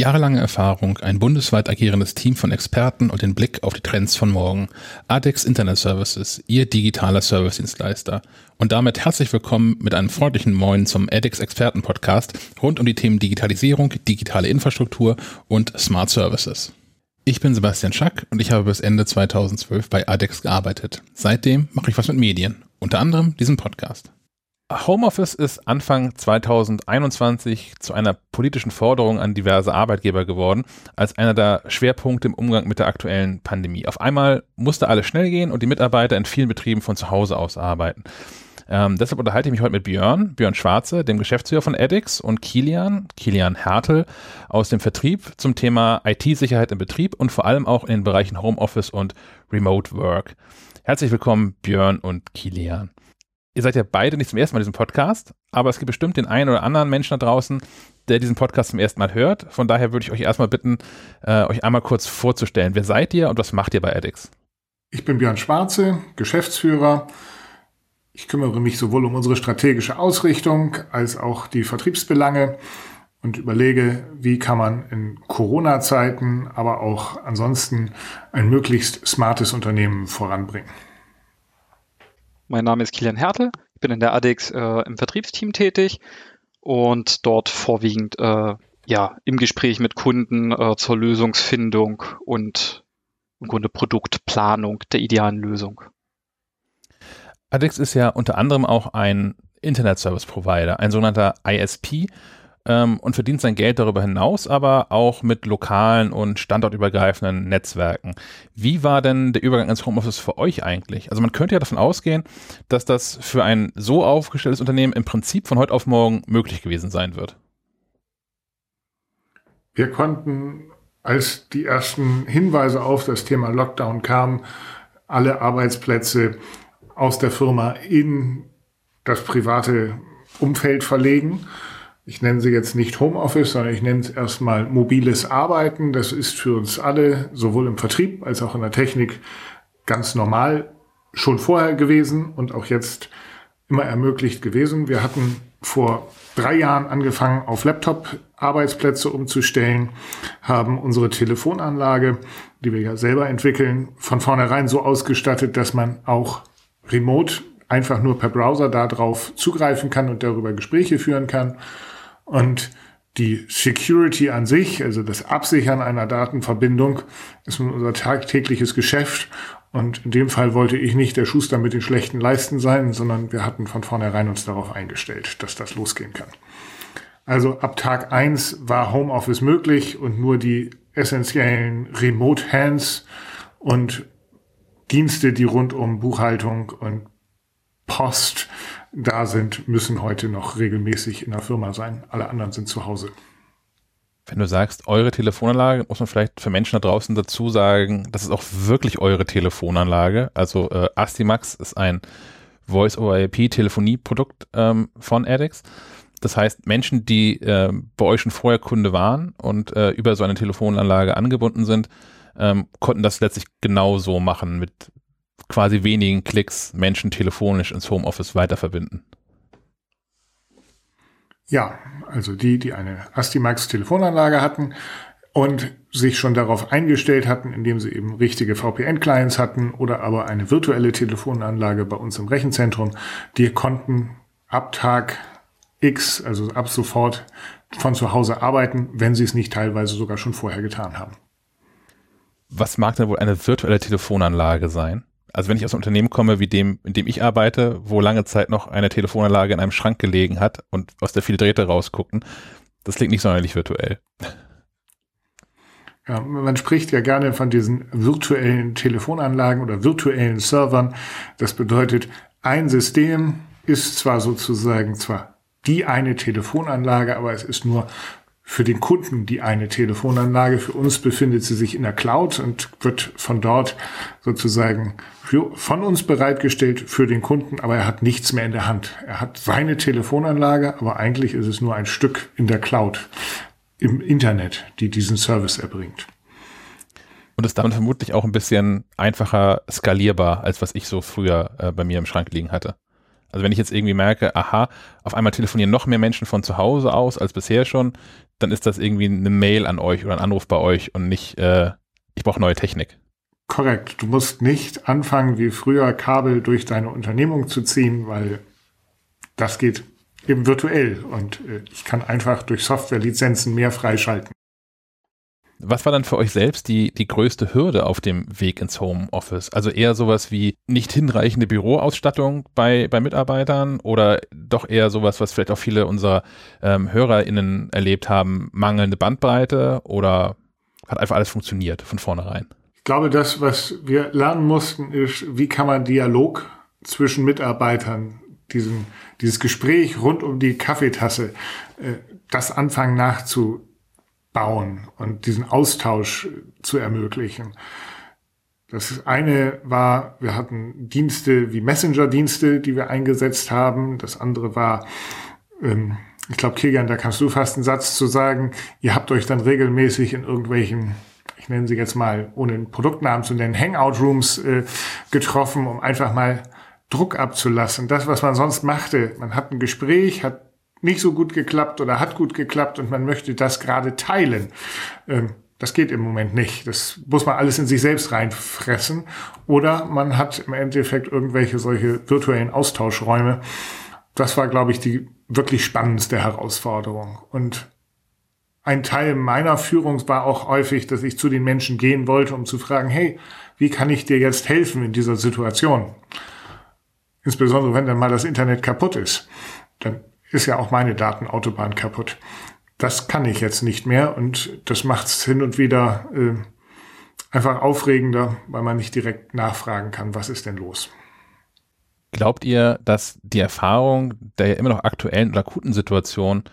Jahrelange Erfahrung, ein bundesweit agierendes Team von Experten und den Blick auf die Trends von morgen. ADEX Internet Services, Ihr digitaler Servicedienstleister. Und damit herzlich willkommen mit einem freundlichen Moin zum ADEX Experten Podcast rund um die Themen Digitalisierung, digitale Infrastruktur und Smart Services. Ich bin Sebastian Schack und ich habe bis Ende 2012 bei ADEX gearbeitet. Seitdem mache ich was mit Medien, unter anderem diesen Podcast. Homeoffice ist Anfang 2021 zu einer politischen Forderung an diverse Arbeitgeber geworden, als einer der Schwerpunkte im Umgang mit der aktuellen Pandemie. Auf einmal musste alles schnell gehen und die Mitarbeiter in vielen Betrieben von zu Hause aus arbeiten. Ähm, deshalb unterhalte ich mich heute mit Björn, Björn Schwarze, dem Geschäftsführer von Edix und Kilian, Kilian Hertel aus dem Vertrieb zum Thema IT-Sicherheit im Betrieb und vor allem auch in den Bereichen Homeoffice und Remote Work. Herzlich willkommen, Björn und Kilian ihr seid ja beide nicht zum ersten Mal in diesem Podcast, aber es gibt bestimmt den einen oder anderen Menschen da draußen, der diesen Podcast zum ersten Mal hört. Von daher würde ich euch erstmal bitten, äh, euch einmal kurz vorzustellen. Wer seid ihr und was macht ihr bei edX? Ich bin Björn Schwarze, Geschäftsführer. Ich kümmere mich sowohl um unsere strategische Ausrichtung als auch die Vertriebsbelange und überlege, wie kann man in Corona-Zeiten, aber auch ansonsten ein möglichst smartes Unternehmen voranbringen. Mein Name ist Kilian Hertel. Ich bin in der ADEX äh, im Vertriebsteam tätig und dort vorwiegend äh, ja, im Gespräch mit Kunden äh, zur Lösungsfindung und im Grunde Produktplanung der idealen Lösung. ADEX ist ja unter anderem auch ein Internet Service Provider, ein sogenannter ISP ähm, und verdient sein Geld darüber hinaus, aber auch mit lokalen und standortübergreifenden Netzwerken. Wie war denn der Übergang ins Homeoffice für euch eigentlich? Also man könnte ja davon ausgehen, dass das für ein so aufgestelltes Unternehmen im Prinzip von heute auf morgen möglich gewesen sein wird. Wir konnten, als die ersten Hinweise auf das Thema Lockdown kamen, alle Arbeitsplätze aus der Firma in das private Umfeld verlegen ich nenne sie jetzt nicht Homeoffice, sondern ich nenne es erstmal mobiles Arbeiten. Das ist für uns alle, sowohl im Vertrieb als auch in der Technik, ganz normal schon vorher gewesen und auch jetzt immer ermöglicht gewesen. Wir hatten vor drei Jahren angefangen, auf Laptop-Arbeitsplätze umzustellen, haben unsere Telefonanlage, die wir ja selber entwickeln, von vornherein so ausgestattet, dass man auch remote einfach nur per Browser darauf zugreifen kann und darüber Gespräche führen kann. Und die Security an sich, also das Absichern einer Datenverbindung, ist unser tagtägliches Geschäft. Und in dem Fall wollte ich nicht der Schuster mit den schlechten Leisten sein, sondern wir hatten von vornherein uns darauf eingestellt, dass das losgehen kann. Also ab Tag eins war Homeoffice möglich und nur die essentiellen Remote Hands und Dienste, die rund um Buchhaltung und Post da sind, müssen heute noch regelmäßig in der Firma sein. Alle anderen sind zu Hause. Wenn du sagst, eure Telefonanlage, muss man vielleicht für Menschen da draußen dazu sagen, das ist auch wirklich eure Telefonanlage. Also äh, Astimax ist ein Voice-over-IP-Telefonie-Produkt ähm, von ADEX. Das heißt, Menschen, die äh, bei euch schon vorher Kunde waren und äh, über so eine Telefonanlage angebunden sind, ähm, konnten das letztlich genauso machen mit quasi wenigen Klicks Menschen telefonisch ins Homeoffice weiterverbinden. Ja, also die, die eine Astimax Telefonanlage hatten und sich schon darauf eingestellt hatten, indem sie eben richtige VPN-Clients hatten oder aber eine virtuelle Telefonanlage bei uns im Rechenzentrum, die konnten ab Tag X, also ab sofort von zu Hause arbeiten, wenn sie es nicht teilweise sogar schon vorher getan haben. Was mag denn wohl eine virtuelle Telefonanlage sein? Also wenn ich aus einem Unternehmen komme, wie dem, in dem ich arbeite, wo lange Zeit noch eine Telefonanlage in einem Schrank gelegen hat und aus der viele Drähte rausgucken, das klingt nicht sonderlich virtuell. Ja, man spricht ja gerne von diesen virtuellen Telefonanlagen oder virtuellen Servern. Das bedeutet, ein System ist zwar sozusagen zwar die eine Telefonanlage, aber es ist nur für den Kunden die eine Telefonanlage. Für uns befindet sie sich in der Cloud und wird von dort sozusagen für, von uns bereitgestellt für den Kunden, aber er hat nichts mehr in der Hand. Er hat seine Telefonanlage, aber eigentlich ist es nur ein Stück in der Cloud im Internet, die diesen Service erbringt. Und ist damit vermutlich auch ein bisschen einfacher skalierbar, als was ich so früher äh, bei mir im Schrank liegen hatte. Also wenn ich jetzt irgendwie merke, aha, auf einmal telefonieren noch mehr Menschen von zu Hause aus als bisher schon, dann ist das irgendwie eine Mail an euch oder ein Anruf bei euch und nicht, äh, ich brauche neue Technik. Korrekt. Du musst nicht anfangen, wie früher Kabel durch deine Unternehmung zu ziehen, weil das geht eben virtuell und äh, ich kann einfach durch Softwarelizenzen mehr freischalten. Was war dann für euch selbst die, die größte Hürde auf dem Weg ins Homeoffice? Also eher sowas wie nicht hinreichende Büroausstattung bei, bei Mitarbeitern oder doch eher sowas, was vielleicht auch viele unserer ähm, HörerInnen erlebt haben, mangelnde Bandbreite oder hat einfach alles funktioniert von vornherein? Ich glaube, das, was wir lernen mussten, ist, wie kann man Dialog zwischen Mitarbeitern, diesen, dieses Gespräch rund um die Kaffeetasse, äh, das anfangen nachzu bauen und diesen Austausch zu ermöglichen. Das eine war, wir hatten Dienste wie Messenger-Dienste, die wir eingesetzt haben. Das andere war, ähm, ich glaube, Kilian, da kannst du fast einen Satz zu sagen. Ihr habt euch dann regelmäßig in irgendwelchen, ich nenne sie jetzt mal, ohne einen Produktnamen zu nennen, Hangout-Rooms äh, getroffen, um einfach mal Druck abzulassen. Das, was man sonst machte, man hat ein Gespräch, hat nicht so gut geklappt oder hat gut geklappt und man möchte das gerade teilen. Ähm, das geht im Moment nicht. Das muss man alles in sich selbst reinfressen. Oder man hat im Endeffekt irgendwelche solche virtuellen Austauschräume. Das war, glaube ich, die wirklich spannendste Herausforderung. Und ein Teil meiner Führung war auch häufig, dass ich zu den Menschen gehen wollte, um zu fragen, hey, wie kann ich dir jetzt helfen in dieser Situation? Insbesondere wenn dann mal das Internet kaputt ist. Dann ist ja auch meine Datenautobahn kaputt. Das kann ich jetzt nicht mehr und das macht es hin und wieder äh, einfach aufregender, weil man nicht direkt nachfragen kann, was ist denn los. Glaubt ihr, dass die Erfahrung der immer noch aktuellen und akuten Situation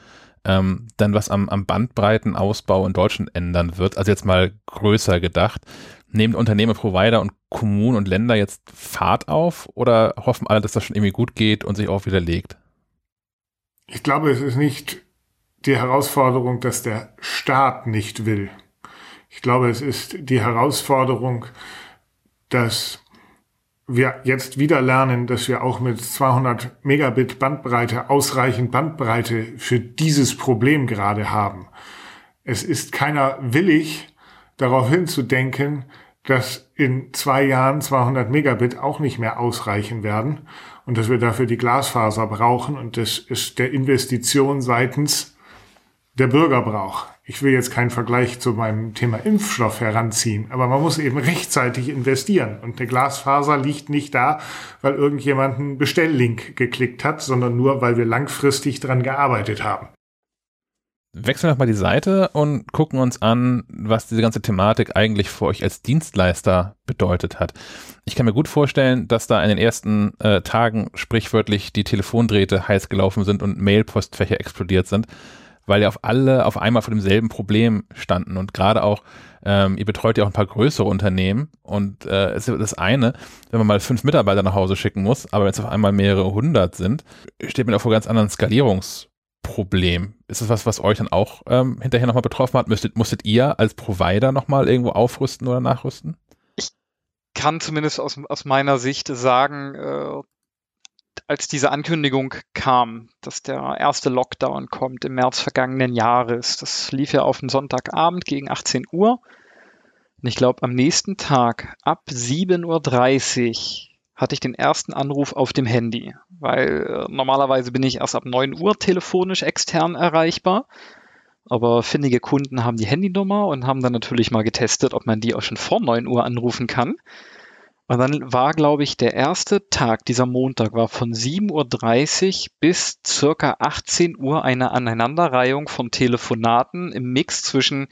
ähm, dann was am, am Bandbreitenausbau in Deutschland ändern wird? Also jetzt mal größer gedacht. Nehmen Unternehmen, Provider und Kommunen und Länder jetzt Fahrt auf oder hoffen alle, dass das schon irgendwie gut geht und sich auch wieder legt? Ich glaube, es ist nicht die Herausforderung, dass der Staat nicht will. Ich glaube, es ist die Herausforderung, dass wir jetzt wieder lernen, dass wir auch mit 200 Megabit Bandbreite ausreichend Bandbreite für dieses Problem gerade haben. Es ist keiner willig, darauf hinzudenken, dass in zwei Jahren 200 Megabit auch nicht mehr ausreichen werden und dass wir dafür die Glasfaser brauchen und das ist der Investition seitens der Bürger braucht. Ich will jetzt keinen Vergleich zu meinem Thema Impfstoff heranziehen, aber man muss eben rechtzeitig investieren. Und eine Glasfaser liegt nicht da, weil irgendjemand einen Bestelllink geklickt hat, sondern nur, weil wir langfristig dran gearbeitet haben wechseln wir mal die Seite und gucken uns an, was diese ganze Thematik eigentlich für euch als Dienstleister bedeutet hat. Ich kann mir gut vorstellen, dass da in den ersten äh, Tagen sprichwörtlich die Telefondrähte heiß gelaufen sind und Mailpostfächer explodiert sind, weil ja auf alle auf einmal vor demselben Problem standen und gerade auch ähm, ihr betreut ja auch ein paar größere Unternehmen und äh, es ist das eine, wenn man mal fünf Mitarbeiter nach Hause schicken muss, aber wenn es auf einmal mehrere hundert sind, steht man auch vor ganz anderen Skalierungs Problem. Ist das was, was euch dann auch ähm, hinterher nochmal betroffen hat? Müsstet, musstet ihr als Provider nochmal irgendwo aufrüsten oder nachrüsten? Ich kann zumindest aus, aus meiner Sicht sagen, äh, als diese Ankündigung kam, dass der erste Lockdown kommt im März vergangenen Jahres, das lief ja auf den Sonntagabend gegen 18 Uhr. Und ich glaube, am nächsten Tag ab 7.30 Uhr hatte ich den ersten Anruf auf dem Handy, weil äh, normalerweise bin ich erst ab 9 Uhr telefonisch extern erreichbar. Aber findige Kunden haben die Handynummer und haben dann natürlich mal getestet, ob man die auch schon vor 9 Uhr anrufen kann. Und dann war, glaube ich, der erste Tag, dieser Montag, war von 7.30 Uhr bis circa 18 Uhr eine Aneinanderreihung von Telefonaten im Mix zwischen,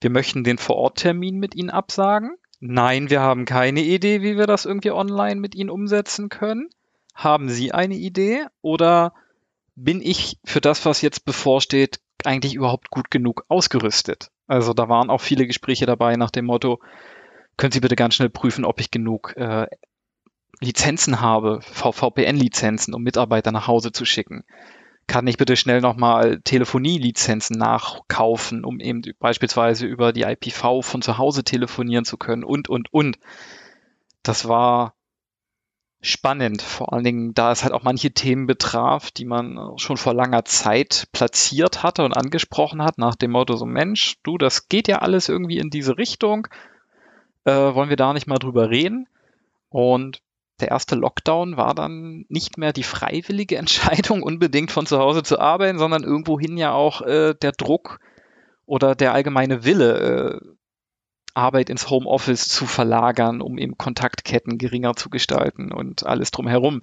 wir möchten den Vororttermin mit Ihnen absagen, Nein, wir haben keine Idee, wie wir das irgendwie online mit Ihnen umsetzen können. Haben Sie eine Idee? Oder bin ich für das, was jetzt bevorsteht, eigentlich überhaupt gut genug ausgerüstet? Also da waren auch viele Gespräche dabei nach dem Motto, können Sie bitte ganz schnell prüfen, ob ich genug äh, Lizenzen habe, VPN-Lizenzen, um Mitarbeiter nach Hause zu schicken kann ich bitte schnell nochmal Telefonielizenzen nachkaufen, um eben beispielsweise über die IPV von zu Hause telefonieren zu können und, und, und. Das war spannend, vor allen Dingen, da es halt auch manche Themen betraf, die man schon vor langer Zeit platziert hatte und angesprochen hat, nach dem Motto so, Mensch, du, das geht ja alles irgendwie in diese Richtung, äh, wollen wir da nicht mal drüber reden? Und der erste Lockdown war dann nicht mehr die freiwillige Entscheidung, unbedingt von zu Hause zu arbeiten, sondern irgendwohin ja auch äh, der Druck oder der allgemeine Wille, äh, Arbeit ins Homeoffice zu verlagern, um eben Kontaktketten geringer zu gestalten und alles drumherum.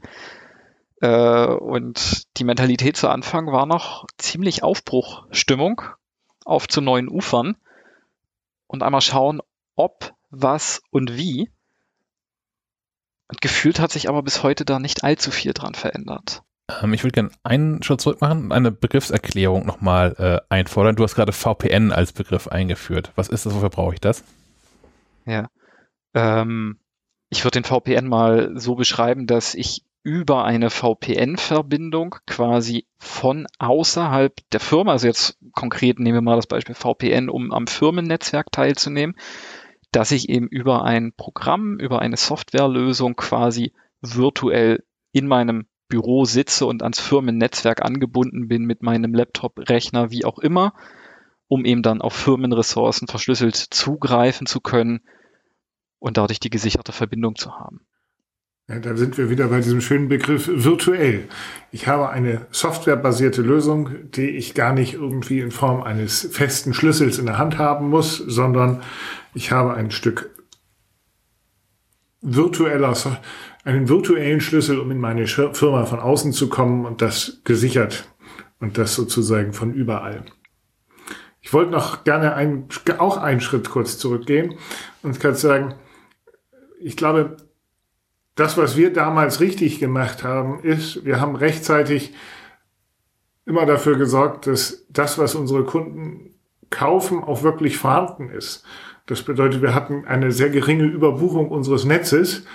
Äh, und die Mentalität zu Anfang war noch ziemlich Aufbruchstimmung auf zu neuen Ufern und einmal schauen, ob, was und wie. Und gefühlt hat sich aber bis heute da nicht allzu viel dran verändert. Ähm, ich würde gerne einen Schritt zurück machen und eine Begriffserklärung nochmal äh, einfordern. Du hast gerade VPN als Begriff eingeführt. Was ist das? Wofür brauche ich das? Ja. Ähm, ich würde den VPN mal so beschreiben, dass ich über eine VPN-Verbindung quasi von außerhalb der Firma, also jetzt konkret nehmen wir mal das Beispiel VPN, um am Firmennetzwerk teilzunehmen, dass ich eben über ein Programm, über eine Softwarelösung quasi virtuell in meinem Büro sitze und ans Firmennetzwerk angebunden bin mit meinem Laptop, Rechner, wie auch immer, um eben dann auf Firmenressourcen verschlüsselt zugreifen zu können und dadurch die gesicherte Verbindung zu haben. Ja, da sind wir wieder bei diesem schönen Begriff virtuell. Ich habe eine softwarebasierte Lösung, die ich gar nicht irgendwie in Form eines festen Schlüssels in der Hand haben muss, sondern ich habe ein Stück virtueller, einen virtuellen Schlüssel, um in meine Firma von außen zu kommen und das gesichert und das sozusagen von überall. Ich wollte noch gerne ein, auch einen Schritt kurz zurückgehen und kann sagen, ich glaube, das, was wir damals richtig gemacht haben, ist, wir haben rechtzeitig immer dafür gesorgt, dass das, was unsere Kunden kaufen, auch wirklich vorhanden ist. Das bedeutet, wir hatten eine sehr geringe Überbuchung unseres Netzes,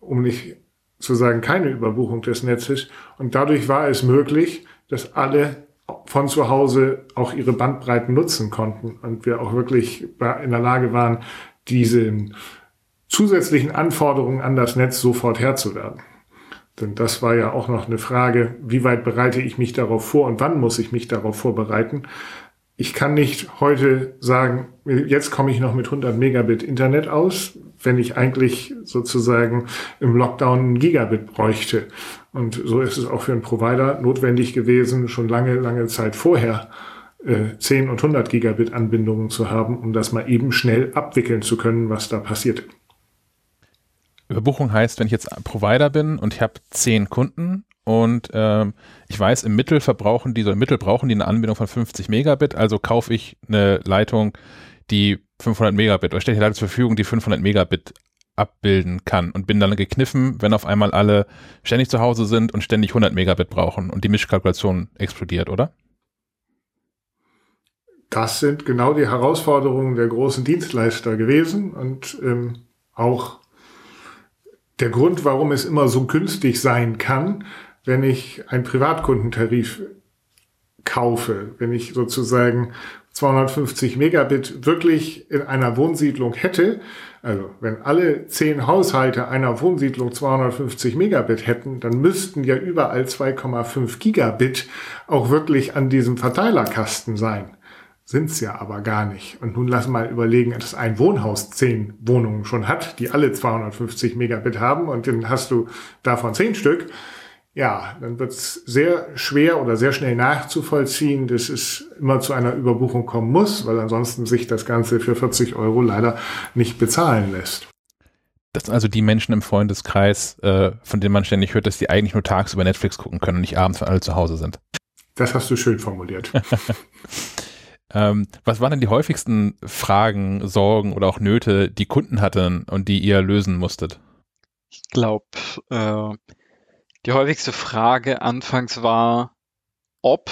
um nicht zu sagen keine Überbuchung des Netzes. Und dadurch war es möglich, dass alle von zu Hause auch ihre Bandbreiten nutzen konnten und wir auch wirklich in der Lage waren, diesen zusätzlichen Anforderungen an das Netz sofort Herr zu werden. Denn das war ja auch noch eine Frage, wie weit bereite ich mich darauf vor und wann muss ich mich darauf vorbereiten. Ich kann nicht heute sagen, jetzt komme ich noch mit 100 Megabit Internet aus, wenn ich eigentlich sozusagen im Lockdown ein Gigabit bräuchte. Und so ist es auch für einen Provider notwendig gewesen, schon lange, lange Zeit vorher äh, 10 und 100 Gigabit Anbindungen zu haben, um das mal eben schnell abwickeln zu können, was da passiert. Überbuchung heißt, wenn ich jetzt Provider bin und ich habe 10 Kunden und ähm, ich weiß, im Mittel verbrauchen die, so im Mittel brauchen die eine Anbindung von 50 Megabit, also kaufe ich eine Leitung, die 500 Megabit oder stelle ich Leitung zur Verfügung, die 500 Megabit abbilden kann und bin dann gekniffen, wenn auf einmal alle ständig zu Hause sind und ständig 100 Megabit brauchen und die Mischkalkulation explodiert, oder? Das sind genau die Herausforderungen der großen Dienstleister gewesen und ähm, auch der Grund, warum es immer so günstig sein kann, wenn ich einen Privatkundentarif kaufe, wenn ich sozusagen 250 Megabit wirklich in einer Wohnsiedlung hätte, also wenn alle zehn Haushalte einer Wohnsiedlung 250 Megabit hätten, dann müssten ja überall 2,5 Gigabit auch wirklich an diesem Verteilerkasten sein. Sind's ja aber gar nicht. Und nun lass mal überlegen, dass ein Wohnhaus zehn Wohnungen schon hat, die alle 250 Megabit haben und dann hast du davon zehn Stück ja, dann wird es sehr schwer oder sehr schnell nachzuvollziehen, dass es immer zu einer Überbuchung kommen muss, weil ansonsten sich das Ganze für 40 Euro leider nicht bezahlen lässt. Das sind also die Menschen im Freundeskreis, äh, von denen man ständig hört, dass die eigentlich nur tagsüber Netflix gucken können und nicht abends, wenn alle zu Hause sind. Das hast du schön formuliert. ähm, was waren denn die häufigsten Fragen, Sorgen oder auch Nöte, die Kunden hatten und die ihr lösen musstet? Ich glaube, äh, die häufigste Frage anfangs war, ob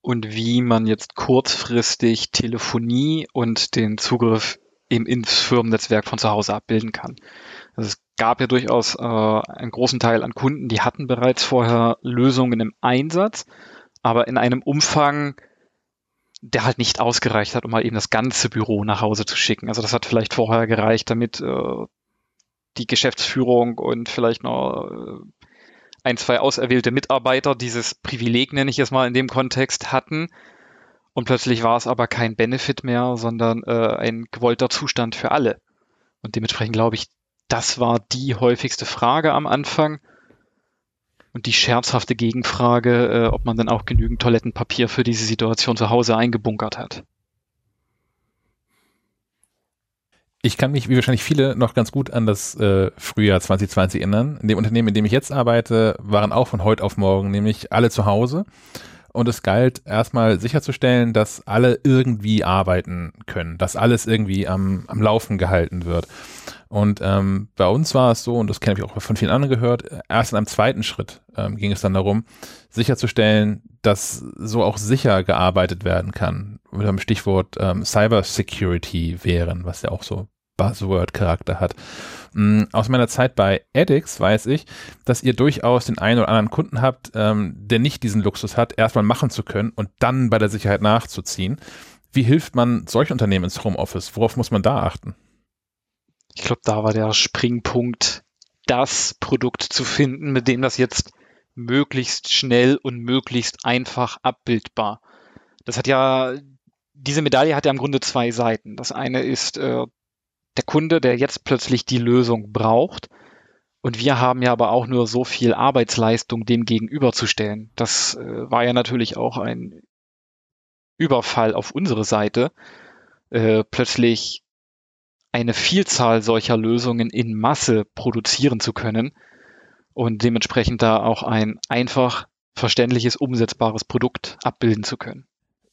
und wie man jetzt kurzfristig Telefonie und den Zugriff eben ins Firmennetzwerk von zu Hause abbilden kann. Also es gab ja durchaus äh, einen großen Teil an Kunden, die hatten bereits vorher Lösungen im Einsatz, aber in einem Umfang, der halt nicht ausgereicht hat, um mal eben das ganze Büro nach Hause zu schicken. Also das hat vielleicht vorher gereicht, damit äh, die Geschäftsführung und vielleicht noch äh, ein, zwei auserwählte Mitarbeiter dieses Privileg, nenne ich es mal in dem Kontext, hatten. Und plötzlich war es aber kein Benefit mehr, sondern äh, ein gewollter Zustand für alle. Und dementsprechend glaube ich, das war die häufigste Frage am Anfang. Und die scherzhafte Gegenfrage, äh, ob man dann auch genügend Toilettenpapier für diese Situation zu Hause eingebunkert hat. Ich kann mich, wie wahrscheinlich viele, noch ganz gut an das äh, Frühjahr 2020 erinnern. In dem Unternehmen, in dem ich jetzt arbeite, waren auch von heute auf morgen nämlich alle zu Hause. Und es galt erstmal sicherzustellen, dass alle irgendwie arbeiten können, dass alles irgendwie am, am Laufen gehalten wird. Und ähm, bei uns war es so, und das kenne ich auch von vielen anderen gehört, erst in einem zweiten Schritt ähm, ging es dann darum, sicherzustellen, dass so auch sicher gearbeitet werden kann. Mit dem Stichwort ähm, Cyber Security wären, was ja auch so Buzzword-Charakter hat. Mm, aus meiner Zeit bei Edix weiß ich, dass ihr durchaus den einen oder anderen Kunden habt, ähm, der nicht diesen Luxus hat, erstmal machen zu können und dann bei der Sicherheit nachzuziehen. Wie hilft man solchen Unternehmen ins Homeoffice? Worauf muss man da achten? Ich glaube, da war der Springpunkt, das Produkt zu finden, mit dem das jetzt möglichst schnell und möglichst einfach abbildbar. Das hat ja, diese Medaille hat ja im Grunde zwei Seiten. Das eine ist äh, der Kunde, der jetzt plötzlich die Lösung braucht. Und wir haben ja aber auch nur so viel Arbeitsleistung dem gegenüberzustellen. Das äh, war ja natürlich auch ein Überfall auf unsere Seite, äh, plötzlich eine Vielzahl solcher Lösungen in Masse produzieren zu können und dementsprechend da auch ein einfach verständliches, umsetzbares Produkt abbilden zu können.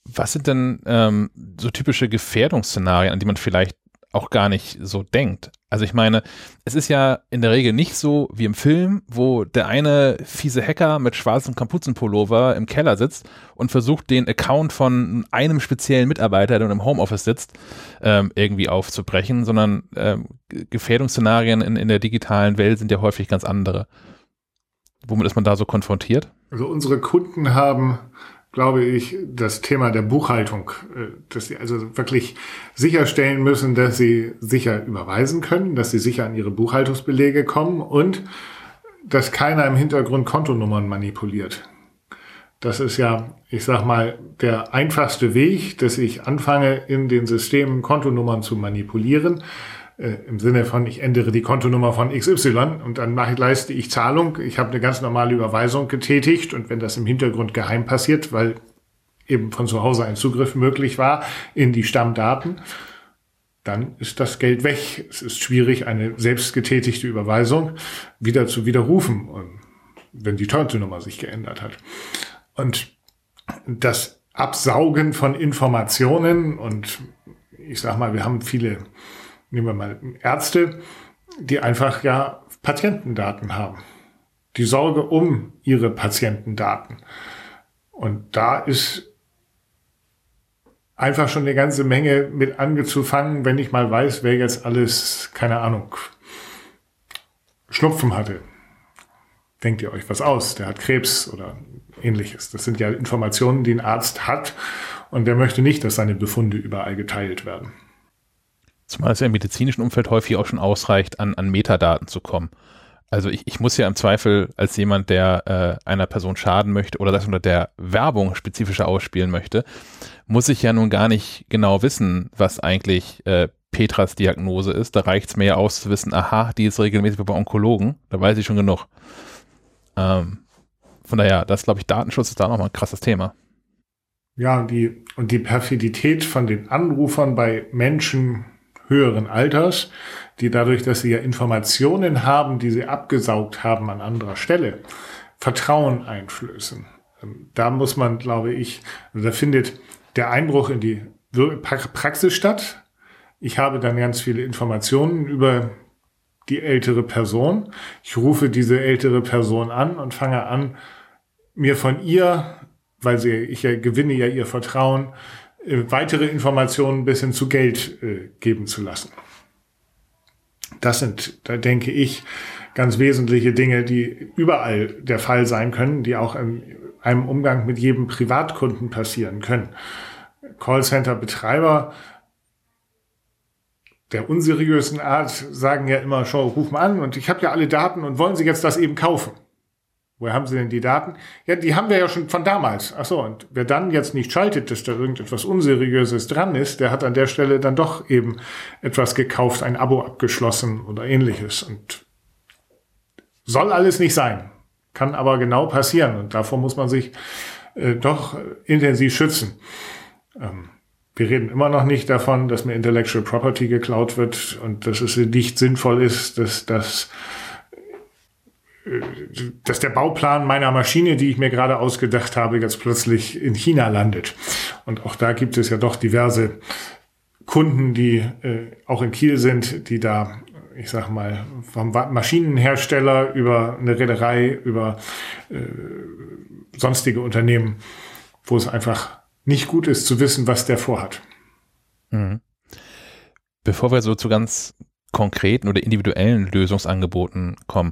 Was sind denn ähm, so typische Gefährdungsszenarien, an die man vielleicht auch gar nicht so denkt. Also ich meine, es ist ja in der Regel nicht so wie im Film, wo der eine fiese Hacker mit schwarzem Kapuzenpullover im Keller sitzt und versucht, den Account von einem speziellen Mitarbeiter, der im Homeoffice sitzt, ähm, irgendwie aufzubrechen, sondern ähm, Gefährdungsszenarien in, in der digitalen Welt sind ja häufig ganz andere. Womit ist man da so konfrontiert? Also unsere Kunden haben glaube ich, das Thema der Buchhaltung, äh, dass sie also wirklich sicherstellen müssen, dass sie sicher überweisen können, dass sie sicher an ihre Buchhaltungsbelege kommen und dass keiner im Hintergrund Kontonummern manipuliert. Das ist ja, ich sag mal, der einfachste Weg, dass ich anfange, in den Systemen Kontonummern zu manipulieren äh, im Sinne von, ich ändere die Kontonummer von XY und dann mache, leiste ich Zahlung. Ich habe eine ganz normale Überweisung getätigt und wenn das im Hintergrund geheim passiert, weil eben von zu Hause ein Zugriff möglich war in die Stammdaten, dann ist das Geld weg. Es ist schwierig, eine selbst getätigte Überweisung wieder zu widerrufen, wenn die Kontonummer sich geändert hat. Und das Absaugen von Informationen und ich sag mal, wir haben viele nehmen wir mal Ärzte, die einfach ja Patientendaten haben. Die Sorge um ihre Patientendaten. Und da ist einfach schon eine ganze Menge mit angezufangen, wenn ich mal weiß, wer jetzt alles, keine Ahnung, Schnupfen hatte. Denkt ihr euch was aus? Der hat Krebs oder ähnliches. Das sind ja Informationen, die ein Arzt hat und der möchte nicht, dass seine Befunde überall geteilt werden. Zumal es ja im medizinischen Umfeld häufig auch schon ausreicht, an, an Metadaten zu kommen. Also ich, ich muss ja im Zweifel als jemand, der äh, einer Person schaden möchte oder das unter der Werbung spezifischer ausspielen möchte, muss ich ja nun gar nicht genau wissen, was eigentlich äh, Petras Diagnose ist. Da reicht es mir ja aus zu wissen, aha, die ist regelmäßig bei Onkologen, da weiß ich schon genug. Ähm, von daher, das glaube ich, Datenschutz ist da nochmal ein krasses Thema. Ja, die, und die Perfidität von den Anrufern bei Menschen, höheren Alters, die dadurch, dass sie ja Informationen haben, die sie abgesaugt haben an anderer Stelle, Vertrauen einflößen. Ähm, da muss man, glaube ich, also da findet der Einbruch in die Praxis statt. Ich habe dann ganz viele Informationen über die ältere Person. Ich rufe diese ältere Person an und fange an, mir von ihr, weil sie, ich ja, gewinne ja ihr Vertrauen, weitere Informationen bis hin zu Geld äh, geben zu lassen. Das sind, da denke ich, ganz wesentliche Dinge, die überall der Fall sein können, die auch in einem Umgang mit jedem Privatkunden passieren können. Callcenter-Betreiber der unseriösen Art sagen ja immer, schau, ruf mal an und ich habe ja alle Daten und wollen Sie jetzt das eben kaufen? Woher haben Sie denn die Daten? Ja, die haben wir ja schon von damals. Ach so, und wer dann jetzt nicht schaltet, dass da irgendetwas Unseriöses dran ist, der hat an der Stelle dann doch eben etwas gekauft, ein Abo abgeschlossen oder ähnliches. Und soll alles nicht sein, kann aber genau passieren und davor muss man sich äh, doch intensiv schützen. Ähm, wir reden immer noch nicht davon, dass mir Intellectual Property geklaut wird und dass es nicht sinnvoll ist, dass das dass der Bauplan meiner Maschine, die ich mir gerade ausgedacht habe, jetzt plötzlich in China landet. Und auch da gibt es ja doch diverse Kunden, die äh, auch in Kiel sind, die da, ich sag mal, vom Maschinenhersteller über eine Reederei, über äh, sonstige Unternehmen, wo es einfach nicht gut ist zu wissen, was der vorhat. Mhm. Bevor wir so zu ganz konkreten oder individuellen Lösungsangeboten kommen,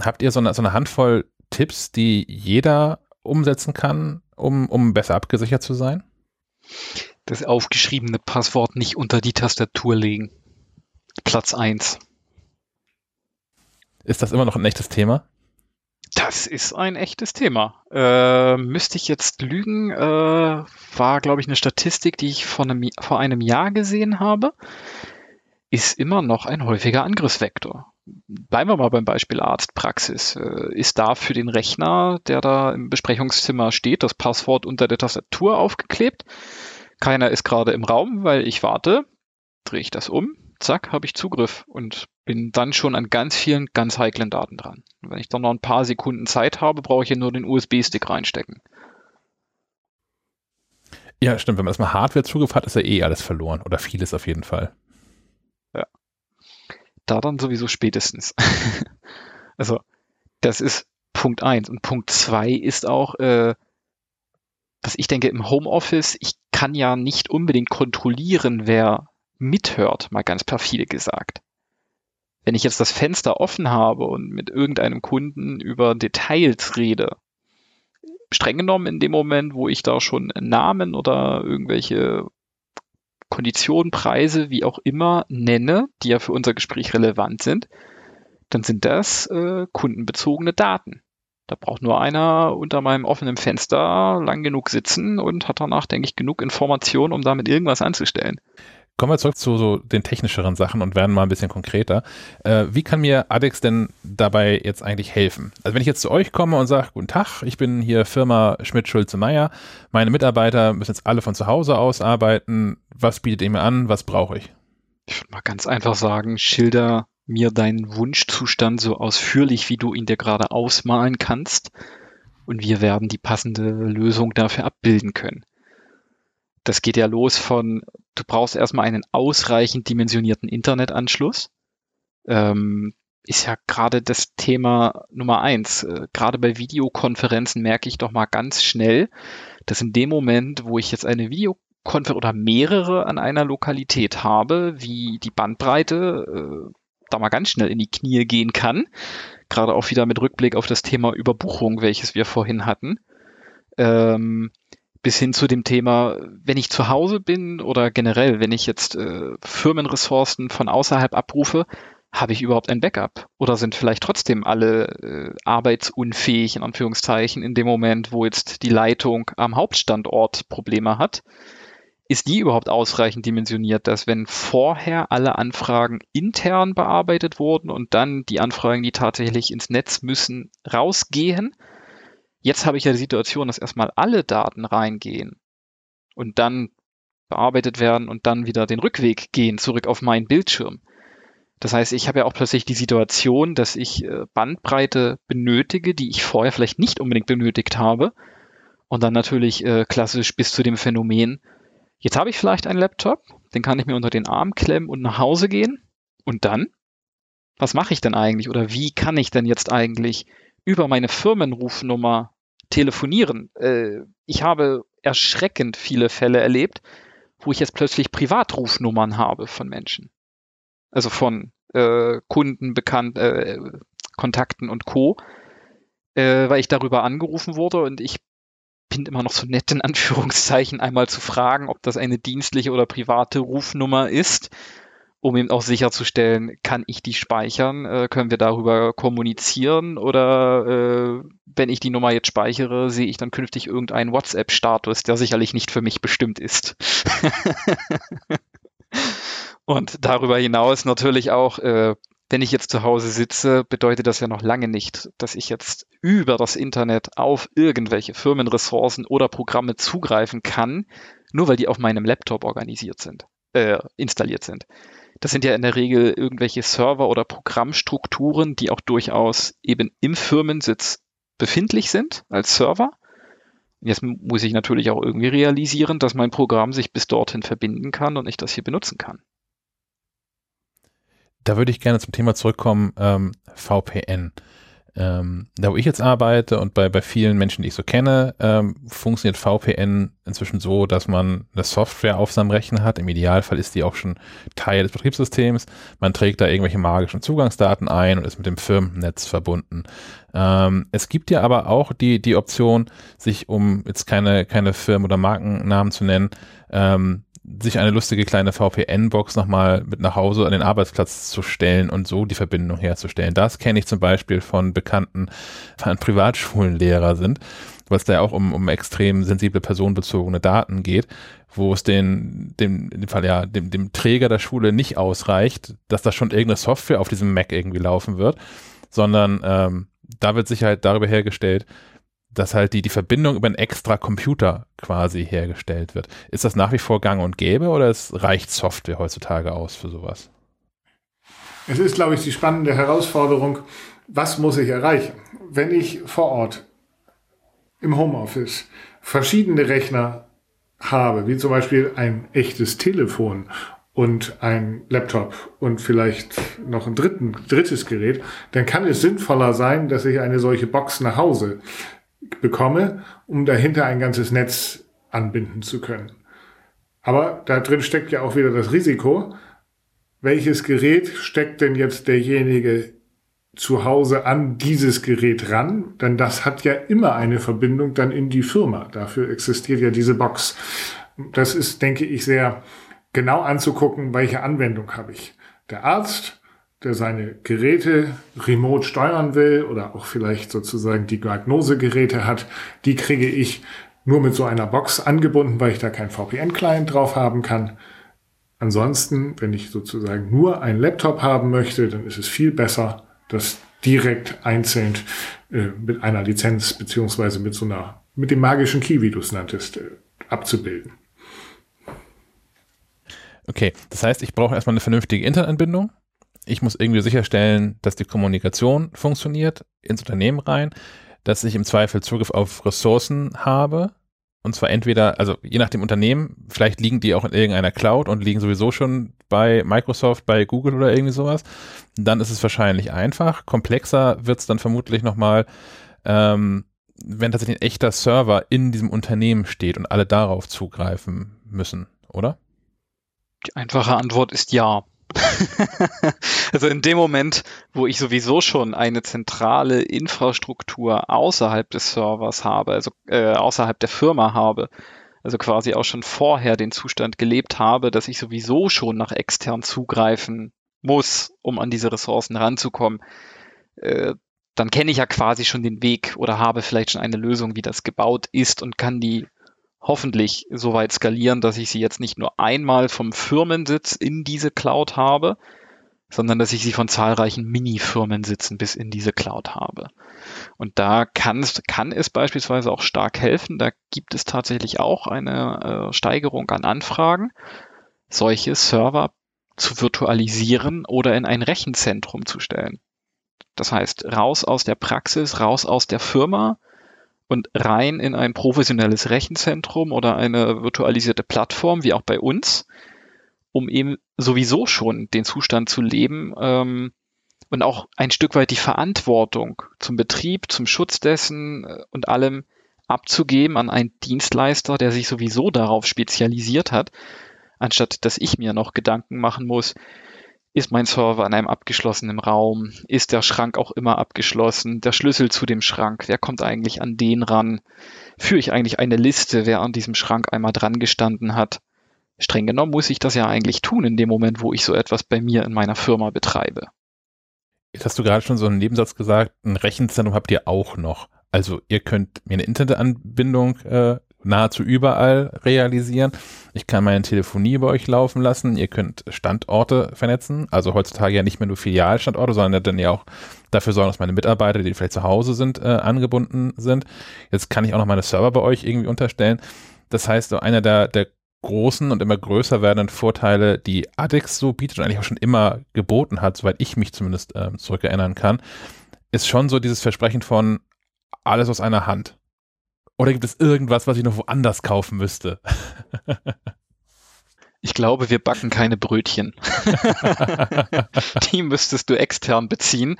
habt ihr so eine, so eine Handvoll Tipps, die jeder umsetzen kann, um, um besser abgesichert zu sein? Das aufgeschriebene Passwort nicht unter die Tastatur legen. Platz 1. Ist das immer noch ein echtes Thema? Das ist ein echtes Thema. Äh, müsste ich jetzt lügen, äh, war, glaube ich, eine Statistik, die ich vor einem, vor einem Jahr gesehen habe. Ist immer noch ein häufiger Angriffsvektor. Bleiben wir mal beim Beispiel Arztpraxis. Äh, ist da für den Rechner, der da im Besprechungszimmer steht, das Passwort unter der Tastatur aufgeklebt? Keiner ist gerade im Raum, weil ich warte. Drehe ich das um, zack, habe ich Zugriff und bin dann schon an ganz vielen ganz heiklen Daten dran. Wenn ich dann noch ein paar Sekunden Zeit habe, brauche ich hier nur den USB-Stick reinstecken. Ja, stimmt. Wenn man erstmal Hardware Zugriff hat, ist ja eh alles verloren. Oder vieles auf jeden Fall. Da dann sowieso spätestens. also, das ist Punkt eins Und Punkt zwei ist auch, äh, was ich denke, im Homeoffice, ich kann ja nicht unbedingt kontrollieren, wer mithört, mal ganz perfide gesagt. Wenn ich jetzt das Fenster offen habe und mit irgendeinem Kunden über Details rede, streng genommen in dem Moment, wo ich da schon Namen oder irgendwelche Konditionen, Preise, wie auch immer nenne, die ja für unser Gespräch relevant sind, dann sind das äh, kundenbezogene Daten. Da braucht nur einer unter meinem offenen Fenster lang genug sitzen und hat danach, denke ich, genug Informationen, um damit irgendwas anzustellen. Kommen wir zurück zu so den technischeren Sachen und werden mal ein bisschen konkreter. Äh, wie kann mir ADEX denn dabei jetzt eigentlich helfen? Also wenn ich jetzt zu euch komme und sage, guten Tag, ich bin hier Firma Schmidt-Schulze-Meyer, meine Mitarbeiter müssen jetzt alle von zu Hause aus arbeiten, was bietet ihr mir an, was brauche ich? Ich würde mal ganz einfach sagen, schilder mir deinen Wunschzustand so ausführlich, wie du ihn dir gerade ausmalen kannst und wir werden die passende Lösung dafür abbilden können das geht ja los von, du brauchst erstmal einen ausreichend dimensionierten Internetanschluss. Ähm, ist ja gerade das Thema Nummer eins. Äh, gerade bei Videokonferenzen merke ich doch mal ganz schnell, dass in dem Moment, wo ich jetzt eine Videokonferenz oder mehrere an einer Lokalität habe, wie die Bandbreite äh, da mal ganz schnell in die Knie gehen kann. Gerade auch wieder mit Rückblick auf das Thema Überbuchung, welches wir vorhin hatten. Ähm, bis hin zu dem Thema, wenn ich zu Hause bin oder generell, wenn ich jetzt äh, Firmenressourcen von außerhalb abrufe, habe ich überhaupt ein Backup? Oder sind vielleicht trotzdem alle äh, arbeitsunfähig, in Anführungszeichen, in dem Moment, wo jetzt die Leitung am Hauptstandort Probleme hat? Ist die überhaupt ausreichend dimensioniert, dass wenn vorher alle Anfragen intern bearbeitet wurden und dann die Anfragen, die tatsächlich ins Netz müssen, rausgehen, Jetzt habe ich ja die Situation, dass erstmal alle Daten reingehen und dann bearbeitet werden und dann wieder den Rückweg gehen zurück auf meinen Bildschirm. Das heißt, ich habe ja auch plötzlich die Situation, dass ich äh, Bandbreite benötige, die ich vorher vielleicht nicht unbedingt benötigt habe. Und dann natürlich äh, klassisch bis zu dem Phänomen, jetzt habe ich vielleicht einen Laptop, den kann ich mir unter den Arm klemmen und nach Hause gehen. Und dann? Was mache ich denn eigentlich? Oder wie kann ich denn jetzt eigentlich über meine Firmenrufnummer telefonieren. Äh, ich habe erschreckend viele Fälle erlebt, wo ich jetzt plötzlich Privatrufnummern habe von Menschen. Also von äh, Kunden, Bekannt, äh, Kontakten und Co., äh, weil ich darüber angerufen wurde und ich bin immer noch so nett in Anführungszeichen einmal zu fragen, ob das eine dienstliche oder private Rufnummer ist um eben auch sicherzustellen, kann ich die speichern, äh, können wir darüber kommunizieren oder äh, wenn ich die Nummer jetzt speichere, sehe ich dann künftig irgendeinen WhatsApp-Status, der sicherlich nicht für mich bestimmt ist. Und darüber hinaus natürlich auch, äh, wenn ich jetzt zu Hause sitze, bedeutet das ja noch lange nicht, dass ich jetzt über das Internet auf irgendwelche Firmenressourcen oder Programme zugreifen kann, nur weil die auf meinem Laptop organisiert sind, äh, installiert sind. Das sind ja in der Regel irgendwelche Server oder Programmstrukturen, die auch durchaus eben im Firmensitz befindlich sind als Server. Jetzt muss ich natürlich auch irgendwie realisieren, dass mein Programm sich bis dorthin verbinden kann und ich das hier benutzen kann. Da würde ich gerne zum Thema zurückkommen, ähm, VPN. Ähm, da wo ich jetzt arbeite und bei, bei vielen Menschen, die ich so kenne, ähm, funktioniert VPN inzwischen so, dass man eine Software auf seinem Rechner hat. Im Idealfall ist die auch schon Teil des Betriebssystems. Man trägt da irgendwelche magischen Zugangsdaten ein und ist mit dem Firmennetz verbunden. Ähm, es gibt ja aber auch die, die Option, sich um jetzt keine, keine Firmen- oder Markennamen zu nennen, ähm, sich eine lustige kleine VPN-Box nochmal mit nach Hause an den Arbeitsplatz zu stellen und so die Verbindung herzustellen. Das kenne ich zum Beispiel von Bekannten, von Privatschulenlehrer sind, was da ja auch um, um extrem sensible personenbezogene Daten geht, wo es den, dem, in dem Fall ja, dem, dem Träger der Schule nicht ausreicht, dass da schon irgendeine Software auf diesem Mac irgendwie laufen wird, sondern ähm, da wird Sicherheit darüber hergestellt, dass halt die, die Verbindung über einen extra Computer quasi hergestellt wird. Ist das nach wie vor gang und gäbe oder es reicht Software heutzutage aus für sowas? Es ist, glaube ich, die spannende Herausforderung, was muss ich erreichen? Wenn ich vor Ort im Homeoffice verschiedene Rechner habe, wie zum Beispiel ein echtes Telefon und ein Laptop und vielleicht noch ein dritten, drittes Gerät, dann kann es sinnvoller sein, dass ich eine solche Box nach Hause bekomme, um dahinter ein ganzes Netz anbinden zu können. Aber da drin steckt ja auch wieder das Risiko, welches Gerät steckt denn jetzt derjenige zu Hause an dieses Gerät ran? Denn das hat ja immer eine Verbindung dann in die Firma. Dafür existiert ja diese Box. Das ist, denke ich, sehr genau anzugucken, welche Anwendung habe ich. Der Arzt der seine Geräte remote steuern will oder auch vielleicht sozusagen die Diagnosegeräte hat, die kriege ich nur mit so einer Box angebunden, weil ich da kein VPN-Client drauf haben kann. Ansonsten, wenn ich sozusagen nur einen Laptop haben möchte, dann ist es viel besser, das direkt einzeln äh, mit einer Lizenz beziehungsweise mit so einer, mit dem magischen Key, wie du es nanntest, äh, abzubilden. Okay, das heißt, ich brauche erstmal eine vernünftige Internetanbindung ich muss irgendwie sicherstellen, dass die Kommunikation funktioniert ins Unternehmen rein, dass ich im Zweifel Zugriff auf Ressourcen habe. Und zwar entweder, also je nach dem Unternehmen, vielleicht liegen die auch in irgendeiner Cloud und liegen sowieso schon bei Microsoft, bei Google oder irgendwie sowas. Dann ist es wahrscheinlich einfach. Komplexer wird es dann vermutlich nochmal, ähm, wenn tatsächlich ein echter Server in diesem Unternehmen steht und alle darauf zugreifen müssen, oder? Die einfache Antwort ist ja. also in dem Moment, wo ich sowieso schon eine zentrale Infrastruktur außerhalb des Servers habe, also äh, außerhalb der Firma habe, also quasi auch schon vorher den Zustand gelebt habe, dass ich sowieso schon nach extern zugreifen muss, um an diese Ressourcen ranzukommen, äh, dann kenne ich ja quasi schon den Weg oder habe vielleicht schon eine Lösung, wie das gebaut ist und kann die hoffentlich so weit skalieren, dass ich sie jetzt nicht nur einmal vom Firmensitz in diese Cloud habe, sondern dass ich sie von zahlreichen Mini-Firmensitzen bis in diese Cloud habe. Und da kann, kann es beispielsweise auch stark helfen. Da gibt es tatsächlich auch eine äh, Steigerung an Anfragen, solche Server zu virtualisieren oder in ein Rechenzentrum zu stellen. Das heißt, raus aus der Praxis, raus aus der Firma, und rein in ein professionelles Rechenzentrum oder eine virtualisierte Plattform, wie auch bei uns, um eben sowieso schon den Zustand zu leben ähm, und auch ein Stück weit die Verantwortung zum Betrieb, zum Schutz dessen äh, und allem abzugeben an einen Dienstleister, der sich sowieso darauf spezialisiert hat, anstatt dass ich mir noch Gedanken machen muss, ist mein Server in einem abgeschlossenen Raum? Ist der Schrank auch immer abgeschlossen? Der Schlüssel zu dem Schrank, wer kommt eigentlich an den ran? Führe ich eigentlich eine Liste, wer an diesem Schrank einmal dran gestanden hat? streng genommen muss ich das ja eigentlich tun in dem Moment, wo ich so etwas bei mir in meiner Firma betreibe. Jetzt hast du gerade schon so einen Nebensatz gesagt, ein Rechenzentrum habt ihr auch noch. Also ihr könnt mir eine Internetanbindung äh, nahezu überall realisieren. Ich kann meine Telefonie bei euch laufen lassen. Ihr könnt Standorte vernetzen. Also heutzutage ja nicht mehr nur Filialstandorte, sondern dann ja auch dafür sorgen, dass meine Mitarbeiter, die vielleicht zu Hause sind, äh, angebunden sind. Jetzt kann ich auch noch meine Server bei euch irgendwie unterstellen. Das heißt, so einer der, der großen und immer größer werdenden Vorteile, die ADEX so bietet und eigentlich auch schon immer geboten hat, soweit ich mich zumindest äh, zurückerinnern kann, ist schon so dieses Versprechen von alles aus einer Hand. Oder gibt es irgendwas, was ich noch woanders kaufen müsste? Ich glaube, wir backen keine Brötchen. Die müsstest du extern beziehen.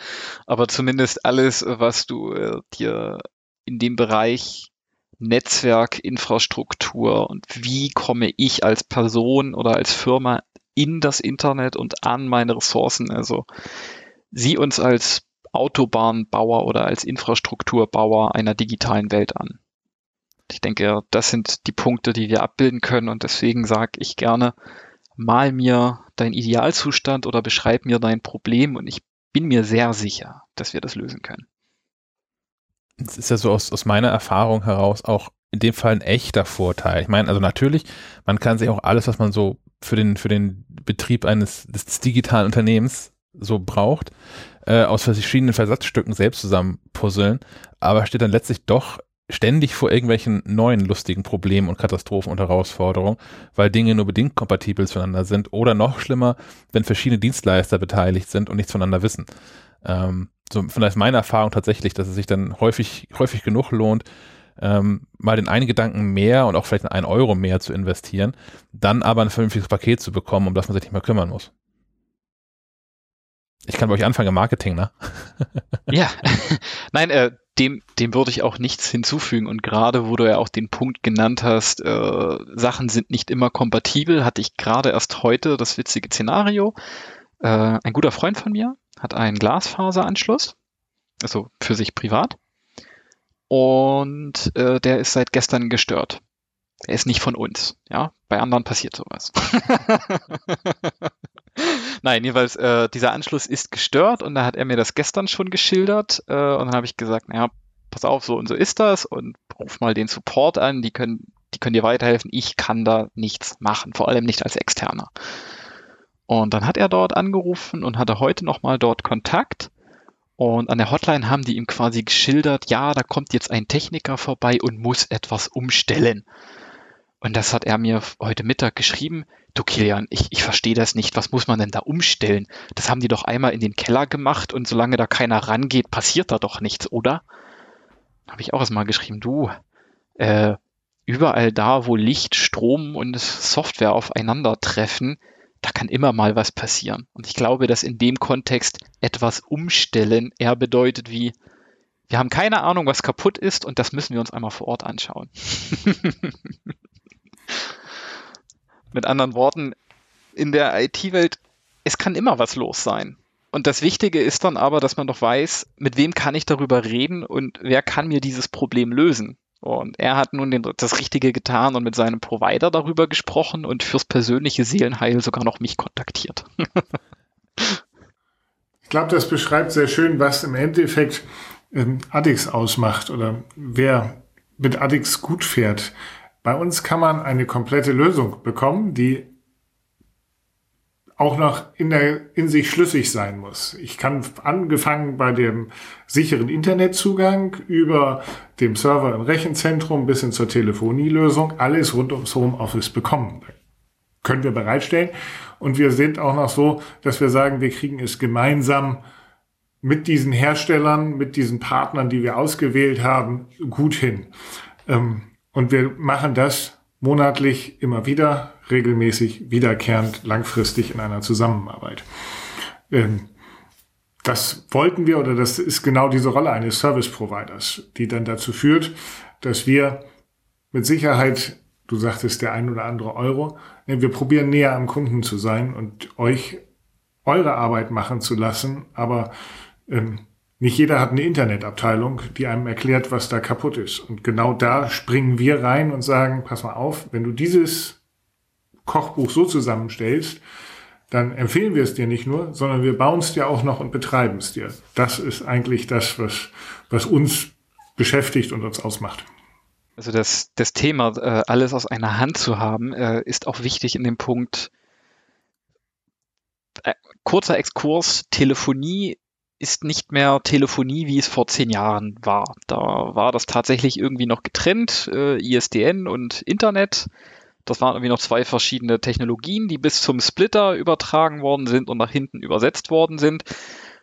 Aber zumindest alles, was du äh, dir in dem Bereich Netzwerk, Infrastruktur und wie komme ich als Person oder als Firma in das Internet und an meine Ressourcen. Also sieh uns als Autobahnbauer oder als Infrastrukturbauer einer digitalen Welt an. Ich denke, das sind die Punkte, die wir abbilden können und deswegen sage ich gerne, mal mir dein Idealzustand oder beschreib mir dein Problem und ich bin mir sehr sicher, dass wir das lösen können. Es ist ja so aus, aus meiner Erfahrung heraus auch in dem Fall ein echter Vorteil. Ich meine, also natürlich, man kann sich auch alles, was man so für den, für den Betrieb eines des digitalen Unternehmens so braucht, äh, aus verschiedenen Versatzstücken selbst zusammen puzzeln, aber steht dann letztlich doch ständig vor irgendwelchen neuen lustigen Problemen und Katastrophen und Herausforderungen, weil Dinge nur bedingt kompatibel zueinander sind oder noch schlimmer, wenn verschiedene Dienstleister beteiligt sind und nichts voneinander wissen. Ähm, so vielleicht meine Erfahrung tatsächlich, dass es sich dann häufig, häufig genug lohnt, ähm, mal den einen Gedanken mehr und auch vielleicht einen Euro mehr zu investieren, dann aber ein vernünftiges Paket zu bekommen, um das man sich nicht mehr kümmern muss. Ich kann bei euch anfangen im Marketing, ne? ja, nein, äh, dem, dem würde ich auch nichts hinzufügen. Und gerade wo du ja auch den Punkt genannt hast, äh, Sachen sind nicht immer kompatibel, hatte ich gerade erst heute das witzige Szenario. Äh, ein guter Freund von mir hat einen Glasfaseranschluss, also für sich privat. Und äh, der ist seit gestern gestört. Er ist nicht von uns. Ja, bei anderen passiert sowas. Nein, jedenfalls, äh, dieser Anschluss ist gestört und da hat er mir das gestern schon geschildert äh, und dann habe ich gesagt, naja, pass auf, so und so ist das und ruf mal den Support an, die können, die können dir weiterhelfen. Ich kann da nichts machen, vor allem nicht als Externer. Und dann hat er dort angerufen und hatte heute nochmal dort Kontakt. Und an der Hotline haben die ihm quasi geschildert, ja, da kommt jetzt ein Techniker vorbei und muss etwas umstellen. Und das hat er mir heute Mittag geschrieben. Du Kilian, ich, ich verstehe das nicht. Was muss man denn da umstellen? Das haben die doch einmal in den Keller gemacht und solange da keiner rangeht, passiert da doch nichts, oder? Habe ich auch erstmal geschrieben, du, äh, überall da, wo Licht, Strom und Software aufeinandertreffen, da kann immer mal was passieren. Und ich glaube, dass in dem Kontext etwas umstellen eher bedeutet wie, wir haben keine Ahnung, was kaputt ist und das müssen wir uns einmal vor Ort anschauen. Mit anderen Worten, in der IT-Welt, es kann immer was los sein. Und das Wichtige ist dann aber, dass man doch weiß, mit wem kann ich darüber reden und wer kann mir dieses Problem lösen. Und er hat nun den, das Richtige getan und mit seinem Provider darüber gesprochen und fürs persönliche Seelenheil sogar noch mich kontaktiert. ich glaube, das beschreibt sehr schön, was im Endeffekt ähm, Addix ausmacht oder wer mit Addix gut fährt. Bei uns kann man eine komplette Lösung bekommen, die auch noch in, der, in sich schlüssig sein muss. Ich kann angefangen bei dem sicheren Internetzugang über dem Server im Rechenzentrum bis hin zur Telefonielösung alles rund ums Homeoffice bekommen. Können wir bereitstellen. Und wir sind auch noch so, dass wir sagen, wir kriegen es gemeinsam mit diesen Herstellern, mit diesen Partnern, die wir ausgewählt haben, gut hin. Ähm, und wir machen das monatlich immer wieder, regelmäßig, wiederkehrend, langfristig in einer Zusammenarbeit. Ähm, das wollten wir oder das ist genau diese Rolle eines Service Providers, die dann dazu führt, dass wir mit Sicherheit, du sagtest der ein oder andere Euro, wir probieren näher am Kunden zu sein und euch eure Arbeit machen zu lassen, aber ähm, nicht jeder hat eine Internetabteilung, die einem erklärt, was da kaputt ist. Und genau da springen wir rein und sagen, pass mal auf, wenn du dieses Kochbuch so zusammenstellst, dann empfehlen wir es dir nicht nur, sondern wir bauen es dir auch noch und betreiben es dir. Das ist eigentlich das, was, was uns beschäftigt und uns ausmacht. Also das, das Thema, äh, alles aus einer Hand zu haben, äh, ist auch wichtig in dem Punkt, äh, kurzer Exkurs, Telefonie ist nicht mehr Telefonie, wie es vor zehn Jahren war. Da war das tatsächlich irgendwie noch getrennt, äh, ISDN und Internet. Das waren irgendwie noch zwei verschiedene Technologien, die bis zum Splitter übertragen worden sind und nach hinten übersetzt worden sind.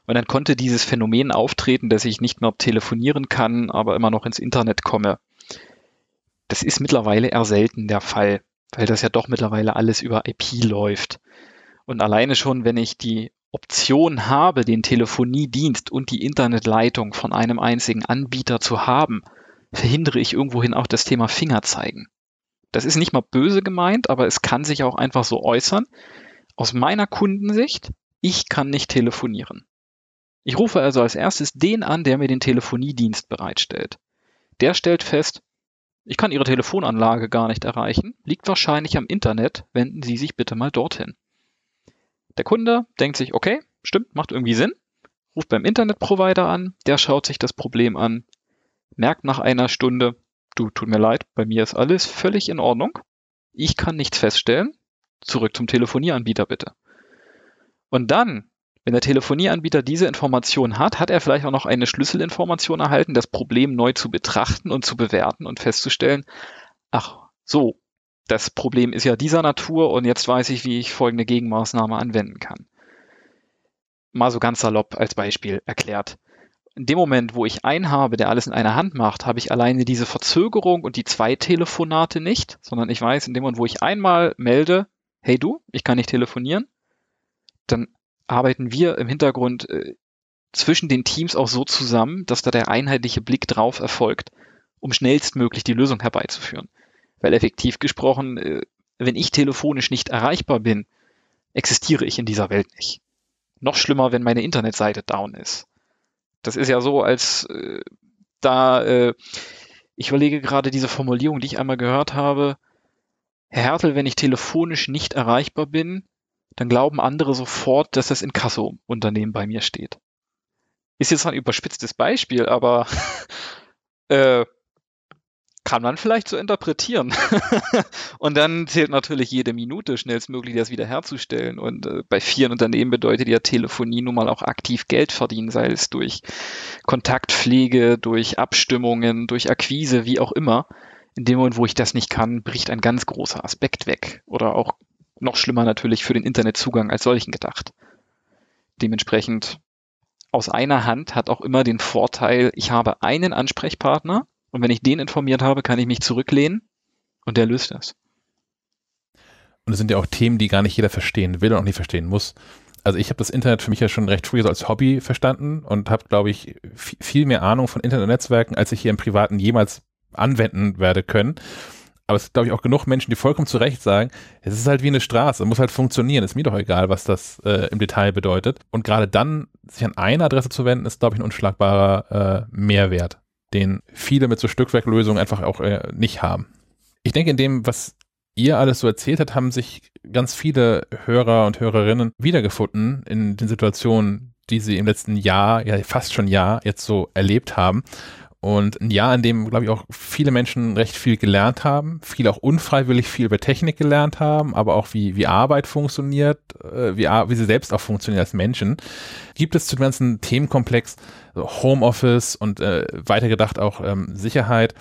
Und dann konnte dieses Phänomen auftreten, dass ich nicht mehr telefonieren kann, aber immer noch ins Internet komme. Das ist mittlerweile eher selten der Fall, weil das ja doch mittlerweile alles über IP läuft. Und alleine schon, wenn ich die Option habe, den Telefoniedienst und die Internetleitung von einem einzigen Anbieter zu haben, verhindere ich irgendwohin auch das Thema Fingerzeigen. Das ist nicht mal böse gemeint, aber es kann sich auch einfach so äußern. Aus meiner Kundensicht, ich kann nicht telefonieren. Ich rufe also als erstes den an, der mir den Telefoniedienst bereitstellt. Der stellt fest, ich kann Ihre Telefonanlage gar nicht erreichen, liegt wahrscheinlich am Internet, wenden Sie sich bitte mal dorthin. Der Kunde denkt sich, okay, stimmt, macht irgendwie Sinn, ruft beim Internetprovider an, der schaut sich das Problem an, merkt nach einer Stunde, du, tut mir leid, bei mir ist alles völlig in Ordnung, ich kann nichts feststellen, zurück zum Telefonieanbieter bitte. Und dann, wenn der Telefonieanbieter diese Information hat, hat er vielleicht auch noch eine Schlüsselinformation erhalten, das Problem neu zu betrachten und zu bewerten und festzustellen, ach so, das Problem ist ja dieser Natur und jetzt weiß ich, wie ich folgende Gegenmaßnahme anwenden kann. Mal so ganz salopp als Beispiel erklärt. In dem Moment, wo ich einen habe, der alles in einer Hand macht, habe ich alleine diese Verzögerung und die zwei Telefonate nicht, sondern ich weiß, in dem Moment, wo ich einmal melde, hey du, ich kann nicht telefonieren, dann arbeiten wir im Hintergrund äh, zwischen den Teams auch so zusammen, dass da der einheitliche Blick drauf erfolgt, um schnellstmöglich die Lösung herbeizuführen. Weil effektiv gesprochen, äh, wenn ich telefonisch nicht erreichbar bin, existiere ich in dieser Welt nicht. Noch schlimmer, wenn meine Internetseite down ist. Das ist ja so, als äh, da, äh, ich überlege gerade diese Formulierung, die ich einmal gehört habe. Herr Hertel, wenn ich telefonisch nicht erreichbar bin, dann glauben andere sofort, dass das Inkasso-Unternehmen bei mir steht. Ist jetzt ein überspitztes Beispiel, aber äh, kann man vielleicht so interpretieren. und dann zählt natürlich jede Minute schnellstmöglich das wiederherzustellen. Und äh, bei vielen Unternehmen bedeutet ja Telefonie nun mal auch aktiv Geld verdienen, sei es durch Kontaktpflege, durch Abstimmungen, durch Akquise, wie auch immer. In dem Moment, wo ich das nicht kann, bricht ein ganz großer Aspekt weg. Oder auch noch schlimmer natürlich für den Internetzugang als solchen gedacht. Dementsprechend aus einer Hand hat auch immer den Vorteil, ich habe einen Ansprechpartner, und wenn ich den informiert habe, kann ich mich zurücklehnen und der löst das. Und es sind ja auch Themen, die gar nicht jeder verstehen will und auch nicht verstehen muss. Also ich habe das Internet für mich ja schon recht früh so als Hobby verstanden und habe, glaube ich, viel mehr Ahnung von Internetnetzwerken, als ich hier im Privaten jemals anwenden werde können. Aber es gibt, glaube ich, auch genug Menschen, die vollkommen zu Recht sagen, es ist halt wie eine Straße, muss halt funktionieren. Ist mir doch egal, was das äh, im Detail bedeutet. Und gerade dann, sich an eine Adresse zu wenden, ist, glaube ich, ein unschlagbarer äh, Mehrwert den viele mit so Stückwerklösungen einfach auch äh, nicht haben. Ich denke, in dem, was ihr alles so erzählt habt, haben sich ganz viele Hörer und Hörerinnen wiedergefunden in den Situationen, die sie im letzten Jahr, ja fast schon Jahr, jetzt so erlebt haben. Und ein Jahr, in dem, glaube ich, auch viele Menschen recht viel gelernt haben, viele auch unfreiwillig viel über Technik gelernt haben, aber auch wie, wie Arbeit funktioniert, äh, wie, wie sie selbst auch funktionieren als Menschen. Gibt es zu dem ganzen Themenkomplex Homeoffice und äh, weitergedacht auch ähm, Sicherheit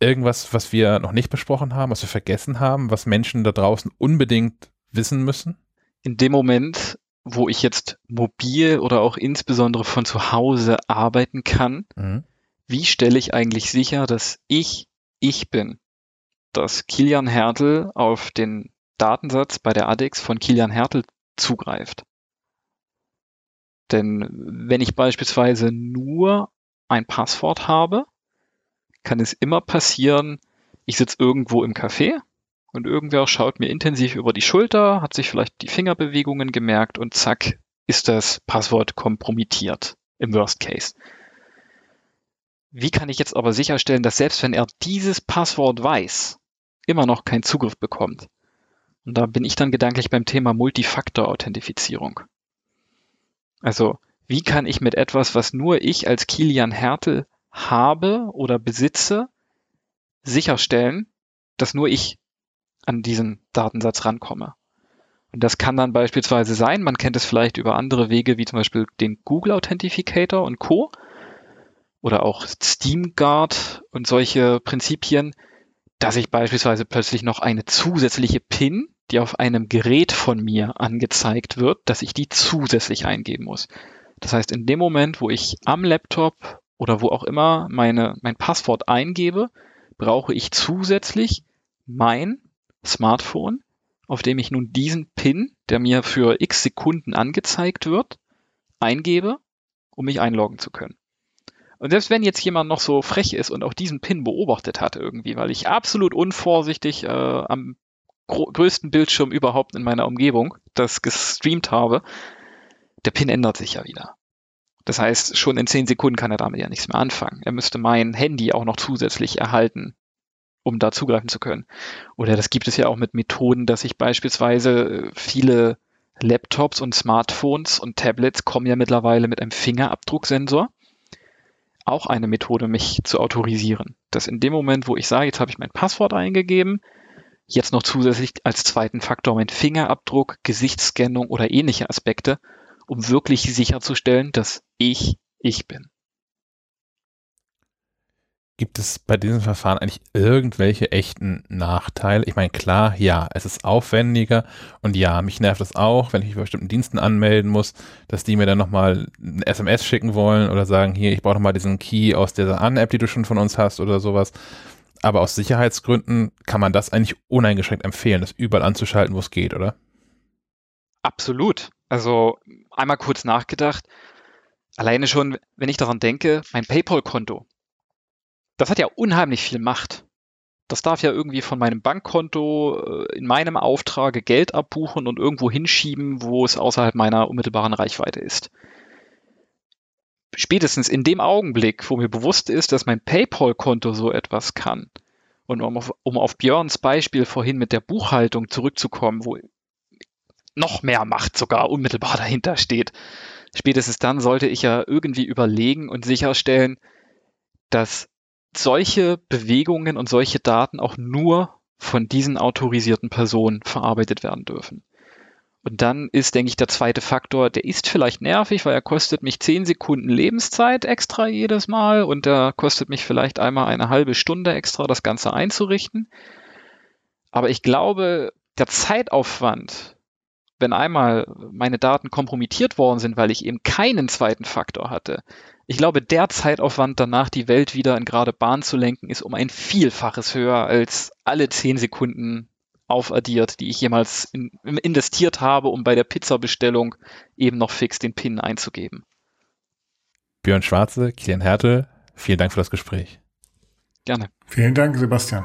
irgendwas, was wir noch nicht besprochen haben, was wir vergessen haben, was Menschen da draußen unbedingt wissen müssen? In dem Moment, wo ich jetzt mobil oder auch insbesondere von zu Hause arbeiten kann, mhm wie stelle ich eigentlich sicher, dass ich ich bin? Dass Kilian Hertel auf den Datensatz bei der ADEX von Kilian Hertel zugreift. Denn wenn ich beispielsweise nur ein Passwort habe, kann es immer passieren, ich sitze irgendwo im Café und irgendwer schaut mir intensiv über die Schulter, hat sich vielleicht die Fingerbewegungen gemerkt und zack, ist das Passwort kompromittiert im Worst Case. Wie kann ich jetzt aber sicherstellen, dass selbst wenn er dieses Passwort weiß, immer noch keinen Zugriff bekommt? Und da bin ich dann gedanklich beim Thema Multifaktor-Authentifizierung. Also, wie kann ich mit etwas, was nur ich als Kilian Hertel habe oder besitze, sicherstellen, dass nur ich an diesen Datensatz rankomme? Und das kann dann beispielsweise sein, man kennt es vielleicht über andere Wege, wie zum Beispiel den Google Authentificator und Co. Oder auch SteamGuard und solche Prinzipien, dass ich beispielsweise plötzlich noch eine zusätzliche PIN, die auf einem Gerät von mir angezeigt wird, dass ich die zusätzlich eingeben muss. Das heißt, in dem Moment, wo ich am Laptop oder wo auch immer meine, mein Passwort eingebe, brauche ich zusätzlich mein Smartphone, auf dem ich nun diesen PIN, der mir für x Sekunden angezeigt wird, eingebe, um mich einloggen zu können. Und selbst wenn jetzt jemand noch so frech ist und auch diesen Pin beobachtet hat irgendwie, weil ich absolut unvorsichtig äh, am größten Bildschirm überhaupt in meiner Umgebung das gestreamt habe, der Pin ändert sich ja wieder. Das heißt, schon in zehn Sekunden kann er damit ja nichts mehr anfangen. Er müsste mein Handy auch noch zusätzlich erhalten, um da zugreifen zu können. Oder das gibt es ja auch mit Methoden, dass ich beispielsweise äh, viele Laptops und Smartphones und Tablets kommen ja mittlerweile mit einem Fingerabdrucksensor auch eine Methode, mich zu autorisieren. Dass in dem Moment, wo ich sage, jetzt habe ich mein Passwort eingegeben, jetzt noch zusätzlich als zweiten Faktor mein Fingerabdruck, Gesichtsscannung oder ähnliche Aspekte, um wirklich sicherzustellen, dass ich ich bin. Gibt es bei diesem Verfahren eigentlich irgendwelche echten Nachteile? Ich meine, klar, ja, es ist aufwendiger und ja, mich nervt es auch, wenn ich mich bei bestimmten Diensten anmelden muss, dass die mir dann nochmal ein SMS schicken wollen oder sagen, hier, ich brauche nochmal diesen Key aus dieser An-App, die du schon von uns hast oder sowas. Aber aus Sicherheitsgründen kann man das eigentlich uneingeschränkt empfehlen, das überall anzuschalten, wo es geht, oder? Absolut. Also einmal kurz nachgedacht. Alleine schon, wenn ich daran denke, mein PayPal-Konto, das hat ja unheimlich viel Macht. Das darf ja irgendwie von meinem Bankkonto äh, in meinem Auftrage Geld abbuchen und irgendwo hinschieben, wo es außerhalb meiner unmittelbaren Reichweite ist. Spätestens in dem Augenblick, wo mir bewusst ist, dass mein PayPal-Konto so etwas kann, und um auf, um auf Björns Beispiel vorhin mit der Buchhaltung zurückzukommen, wo noch mehr Macht sogar unmittelbar dahinter steht, spätestens dann sollte ich ja irgendwie überlegen und sicherstellen, dass solche Bewegungen und solche Daten auch nur von diesen autorisierten Personen verarbeitet werden dürfen. Und dann ist, denke ich, der zweite Faktor, der ist vielleicht nervig, weil er kostet mich zehn Sekunden Lebenszeit extra jedes Mal und der kostet mich vielleicht einmal eine halbe Stunde extra, das Ganze einzurichten. Aber ich glaube, der Zeitaufwand, wenn einmal meine Daten kompromittiert worden sind, weil ich eben keinen zweiten Faktor hatte, ich glaube, der Zeitaufwand danach, die Welt wieder in gerade Bahn zu lenken, ist um ein Vielfaches höher als alle zehn Sekunden aufaddiert, die ich jemals in, investiert habe, um bei der Pizzabestellung eben noch fix den PIN einzugeben. Björn Schwarze, Kilian Härte, vielen Dank für das Gespräch. Gerne. Vielen Dank, Sebastian.